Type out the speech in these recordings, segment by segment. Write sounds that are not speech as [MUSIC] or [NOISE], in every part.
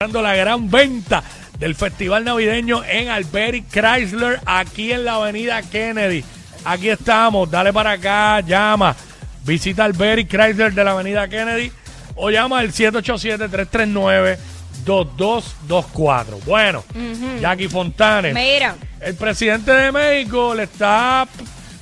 La gran venta del festival navideño en Alberic Chrysler, aquí en la avenida Kennedy. Aquí estamos, dale para acá, llama, visita Alberic Chrysler de la avenida Kennedy o llama al 787-339-2224. Bueno, Jackie Fontanes, Mira, el presidente de México le está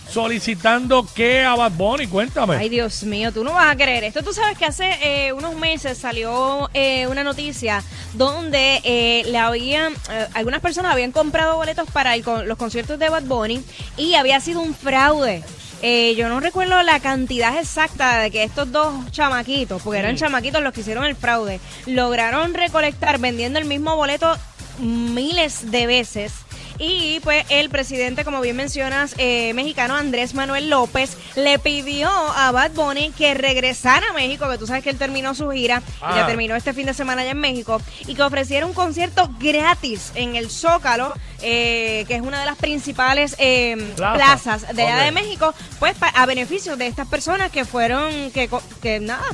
solicitando que a Bad Bunny, cuéntame. ay Dios mío, tú no vas a creer esto. Tú sabes que hace eh, unos meses salió eh, una noticia donde eh, le habían, eh, algunas personas habían comprado boletos para el los conciertos de Bad Bunny y había sido un fraude. Eh, yo no recuerdo la cantidad exacta de que estos dos chamaquitos, porque eran chamaquitos los que hicieron el fraude, lograron recolectar vendiendo el mismo boleto miles de veces. Y pues el presidente, como bien mencionas, eh, mexicano Andrés Manuel López, le pidió a Bad Bunny que regresara a México, que tú sabes que él terminó su gira y Ah. la terminó este fin de semana allá en México, y que ofreciera un concierto gratis en el Zócalo, eh, que es una de las principales eh, Plaza. plazas de allá de México, pues a beneficio de estas personas que fueron, que, que nada,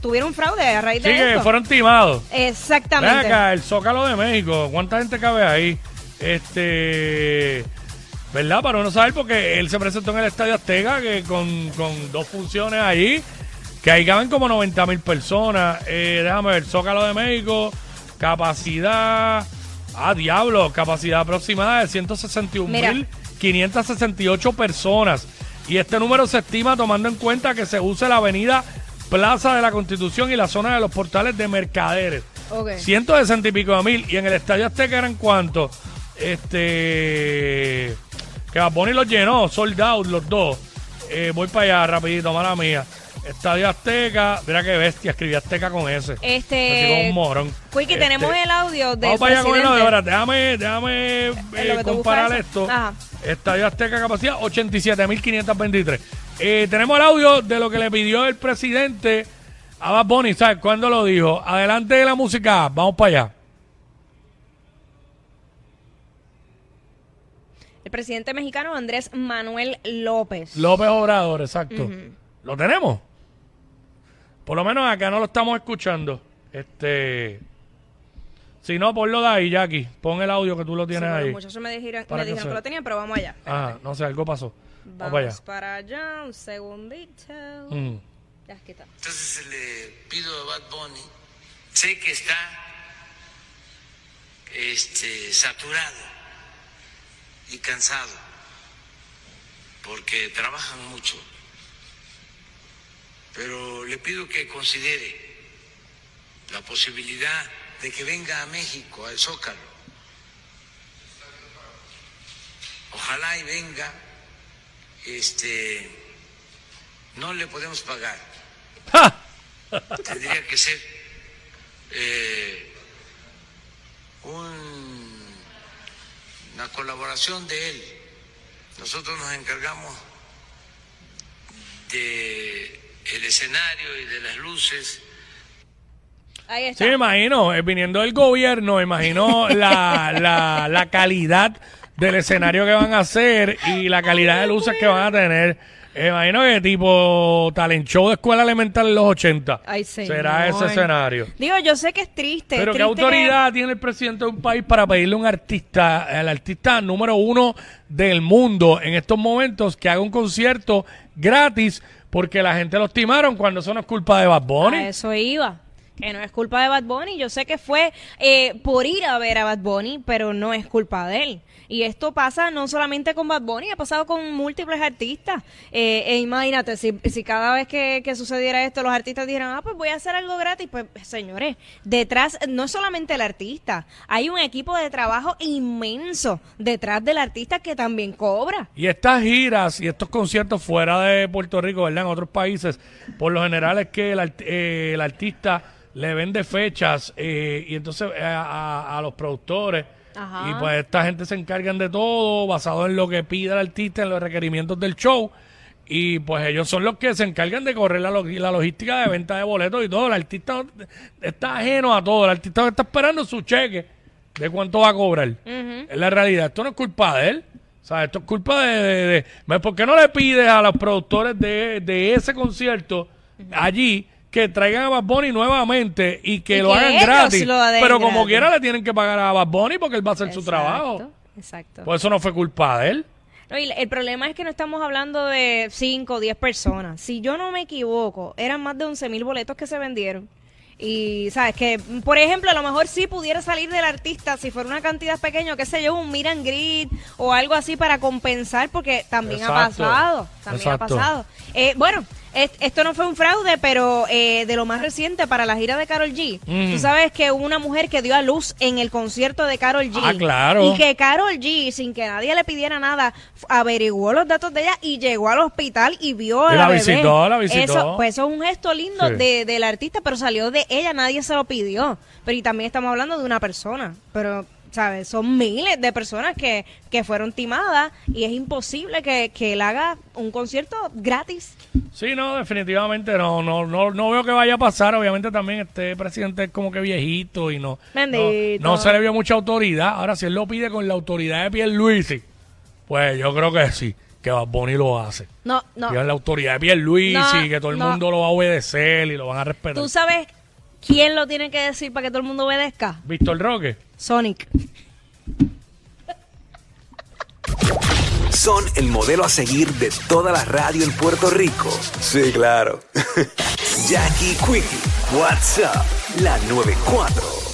tuvieron fraude a raíz Sí, de que esto. fueron timados. Ven Exactamente. acá, el Zócalo de México. ¿Cuánta gente cabe ahí? Este. ¿Verdad? Para uno saber, porque él se presentó en el Estadio Azteca que con, con dos funciones ahí, que ahí caben como 90 mil personas. Eh, déjame ver, Zócalo de México, capacidad. Ah, diablo, capacidad aproximada de 161 mil 568 personas. Y este número se estima tomando en cuenta que se use la avenida Plaza de la Constitución y la zona de los portales de mercaderes. Ok. 160 y pico de mil. Y en el Estadio Azteca eran cuántos? Este. Que Bad Bunny los llenó, sold out los dos. Eh, voy para allá rapidito, mala mía. Estadio Azteca, mira qué bestia, escribí Azteca con ese. Así como Este, un morón. Quickie, Este, tenemos el audio del Vamos para allá con el audio, déjame, déjame eh, lo que tú comparar buscas esto. Ajá. Estadio Azteca capacidad 87.523. Eh, tenemos el audio de lo que le pidió el presidente a Bad Bunny, ¿sabes? ¿Cuándo lo dijo? Adelante de la música, vamos para allá. Presidente mexicano Andrés Manuel López. López Obrador, exacto. ¿Lo tenemos? Por lo menos acá no lo estamos escuchando. Este. Si no, ponlo de ahí, Jackie. Pon el audio que tú lo Sí, tienes bueno, ahí. muchachos me dijeron, me que dijeron que, se- lo tenían, pero vamos allá. Ajá, no sé, algo pasó. Vamos Vamos para allá. para allá, un segundito. Mm. Ya está. Entonces le pido a Bad Bunny, sé que está este, saturado y cansado porque trabajan mucho, pero le pido que considere la posibilidad de que venga a México, al Zócalo. Ojalá y venga, este, no le podemos pagar. Tendría que ser eh, un- una colaboración de él. Nosotros nos encargamos de el escenario y de las luces. Ahí está. Sí, me imagino, eh, viniendo del gobierno, me imagino [LAUGHS] la, la, la calidad del escenario que van a hacer y la calidad de luces que van a tener. Eh, imagino que tipo talent show de escuela elemental en los 80 Ay, señor. será ese escenario. Digo, yo sé que es triste. Pero es ¿qué autoridad tiene el presidente de un país para pedirle a un artista, al artista número uno del mundo en estos momentos, que haga un concierto gratis porque la gente lo estimaron cuando eso no es culpa de Bad Bunny? A eso iba. Que no es culpa de Bad Bunny. Yo sé que fue eh, por ir a ver a Bad Bunny, pero no es culpa de él. Y esto pasa no solamente con Bad Bunny, ha pasado con múltiples artistas. Eh, e imagínate, si, si cada vez que, que sucediera esto, los artistas dijeran, ah, pues voy a hacer algo gratis, pues señores, detrás no es solamente el artista, hay un equipo de trabajo inmenso detrás del artista que también cobra. Y estas giras y estos conciertos fuera de Puerto Rico, ¿verdad? En otros países, por lo general es que el, eh, el artista le vende fechas eh, y entonces eh, a, a- a los productores. Ajá. Y pues esta gente se encargan de todo basado en lo que pide el artista, en los requerimientos del show. Y pues ellos son los que se encargan de correr la, log- la logística de venta de boletos y todo. El artista está ajeno a todo. El artista está esperando su cheque de cuánto va a cobrar. Es la realidad. Esto no es culpa de él. O sea, esto es culpa de... de- de-. ¿Por qué no le pides a los productores de, de ese concierto allí que traigan a Bad Bunny nuevamente y que Y lo que hagan gratis? lo Pero como gratis. quiera le tienen que pagar a Bad Bunny porque él va a hacer su trabajo. Exacto. Pues eso no fue culpa de él. No, y el problema es que no estamos hablando de 5 o 10 personas. Si yo no me equivoco, eran más de 11 mil boletos que se vendieron. Y, ¿sabes? Que, por ejemplo, a lo mejor sí pudiera salir del artista si fuera una cantidad pequeña, qué sé yo, un and greet o algo así para compensar, porque también ha pasado. También Exacto. ha pasado. Eh, bueno, esto no fue un fraude, pero eh, de lo más reciente para la gira de Carol G. Mm. Tú sabes que hubo una mujer que dio a luz en el concierto de Carol G. Ah, claro. Y que Carol G, sin que nadie le pidiera nada, averiguó los datos de ella y llegó al hospital y vio a Y la, la bebé. visitó, la visitó. Eso, pues eso es un gesto lindo Sí. de, del artista, pero salió de ella, nadie se lo pidió. Pero y también estamos hablando de una persona. Pero, ¿sabes? Son miles de personas que, que fueron timadas y es imposible que, que él haga un concierto gratis. Sí, no, definitivamente no, no, no, no veo que vaya a pasar. Obviamente también este presidente es como que viejito y no, no, no se le vio mucha autoridad. Ahora, si él lo pide con la autoridad de Pierluisi, pues yo creo que sí, que Bad Bunny lo hace. No, no. Tiene la autoridad de Pierluisi, No, que todo el no. mundo lo va a obedecer y lo van a respetar. ¿Tú sabes quién lo tiene que decir para que todo el mundo obedezca? Víctor Roque. Sonic. Son el modelo a seguir de toda la radio en Puerto Rico. Sí, claro. [LAUGHS] Jackie Quickie, WhatsApp, la 94.